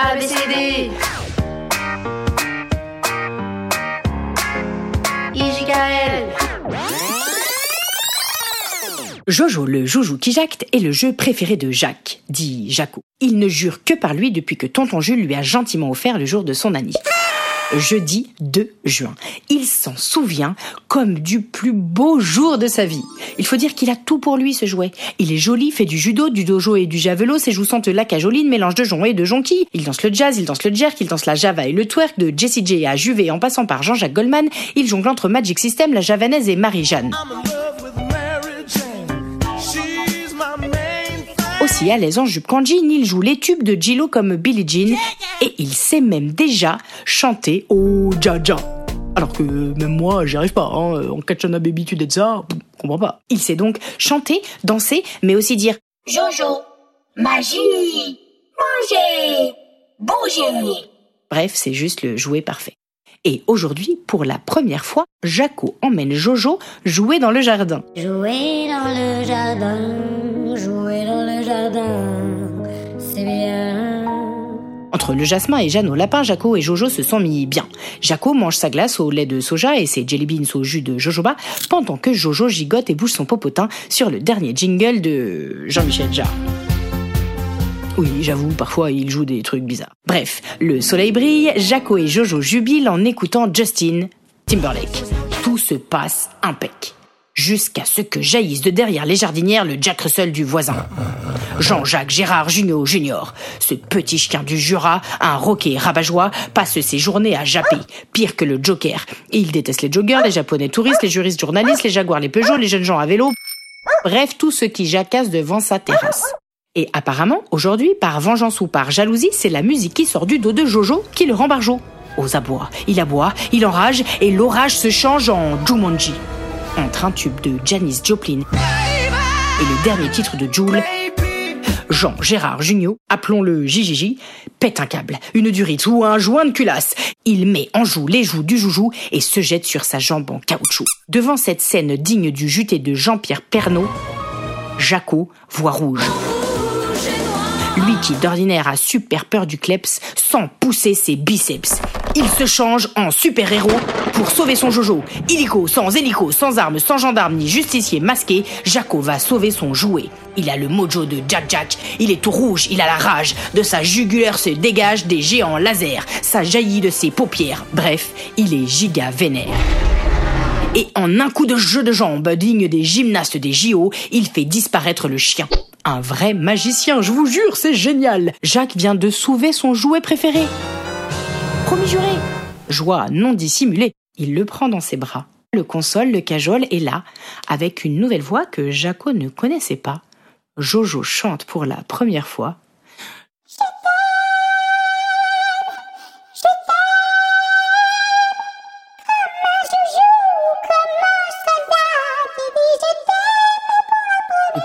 ABCD Jojo, le joujou qui jacte, est le jeu préféré de Jacques, dit Jaco. Il ne jure que par lui depuis que tonton Jules lui a gentiment offert le jour de son anniv jeudi 2 juin. Il s'en souvient comme du plus beau jour de sa vie. Il faut dire qu'il a tout pour lui, ce jouet. Il est joli, fait du judo, du dojo et du javelot, ses joues sentent la cajoline, mélange de jonc et de jonquille. Il danse le jazz, il danse le jerk, il danse la java et le twerk, de Jessie J à Juvet en passant par Jean-Jacques Goldman. Il jongle entre Magic System, la javanaise et Marie-Jeanne. Aussi à l'aise en jupe qu'en jean, il joue les tubes de Gillo comme Billie Jean et il sait même déjà chanter au Jaja. Alors que même moi, j'y arrive pas. Hein. En Kachana Baby, tu de ça, comprends pas. Il sait donc chanter, danser, mais aussi dire Jojo, magie, manger, bouger. Bref, c'est juste le jouet parfait. Et aujourd'hui, pour la première fois, Jaco emmène Jojo jouer dans le jardin. Jouer dans le jardin, jouer dans le Entre le jasmin et Jeanne au lapin, Jaco et Jojo se sont mis bien. Jaco mange sa glace au lait de soja et ses jelly beans au jus de jojoba, pendant que Jojo gigote et bouge son popotin sur le dernier jingle de Jean-Michel Jarre. Oui, j'avoue, parfois il joue des trucs bizarres. Bref, le soleil brille, Jaco et Jojo jubilent en écoutant Justin Timberlake. Tout se passe impec. Jusqu'à ce que jaillisse de derrière les jardinières le Jack Russell du voisin. Jean-Jacques Gérard Junior Junior, ce petit chien du Jura, un roquet rabat-joie, passe ses journées à japper, pire que le Joker. Il déteste les joggers, les japonais touristes, les juristes journalistes, les jaguars, les Peugeot, les jeunes gens à vélo. Bref, tout ce qui jacasse devant sa terrasse. Et apparemment, aujourd'hui, par vengeance ou par jalousie, c'est la musique qui sort du dos de Jojo qui le rend barjot. Aux abois, il aboie, il enrage, et l'orage se change en Jumanji. Entre un tube de Janis Joplin et le dernier titre de Joule, Jean Gérard Junior, appelons-le JJJ, pète un câble, une durite ou un joint de culasse. Il met en joue les joues du joujou et se jette sur sa jambe en caoutchouc. Devant cette scène digne du juté de Jean-Pierre Pernaud, Jaco voit rouge. Lui qui d'ordinaire a super peur du kleps, sans pousser ses biceps. Il se change en super-héros pour sauver son Jojo. Illico, sans hélico, sans armes, sans gendarme ni justicier masqué, Jaco va sauver son jouet. Il a le mojo de Jack Jack, il est tout rouge, il a la rage. De sa jugulaire se dégagent des géants lasers, ça jaillit de ses paupières. Bref, il est giga vénère. Et en un coup de jeu de jambes digne des gymnastes des JO, il fait disparaître le chien. Un vrai magicien, je vous jure, c'est génial. Jacques vient de sauver son jouet préféré. Promis juré. Joie non dissimulée. Il le prend dans ses bras, le console, le cajole, et là, avec une nouvelle voix que Jaco ne connaissait pas, Jojo chante pour la première fois.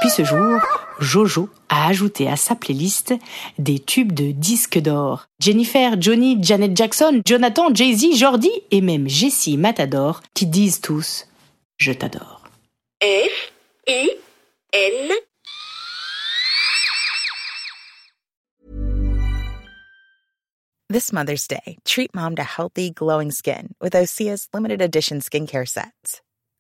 Depuis ce jour, Jojo a ajouté à sa playlist des tubes de disques d'or. Jennifer, Johnny, Janet Jackson, Jonathan, Jay-Z, Jordi et même Jessie Matador qui disent tous Je t'adore. F, I, N. This Mother's Day, treat mom to healthy, glowing skin with Osea's limited edition skincare sets.